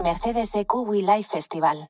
Mercedes EQ We Life Festival.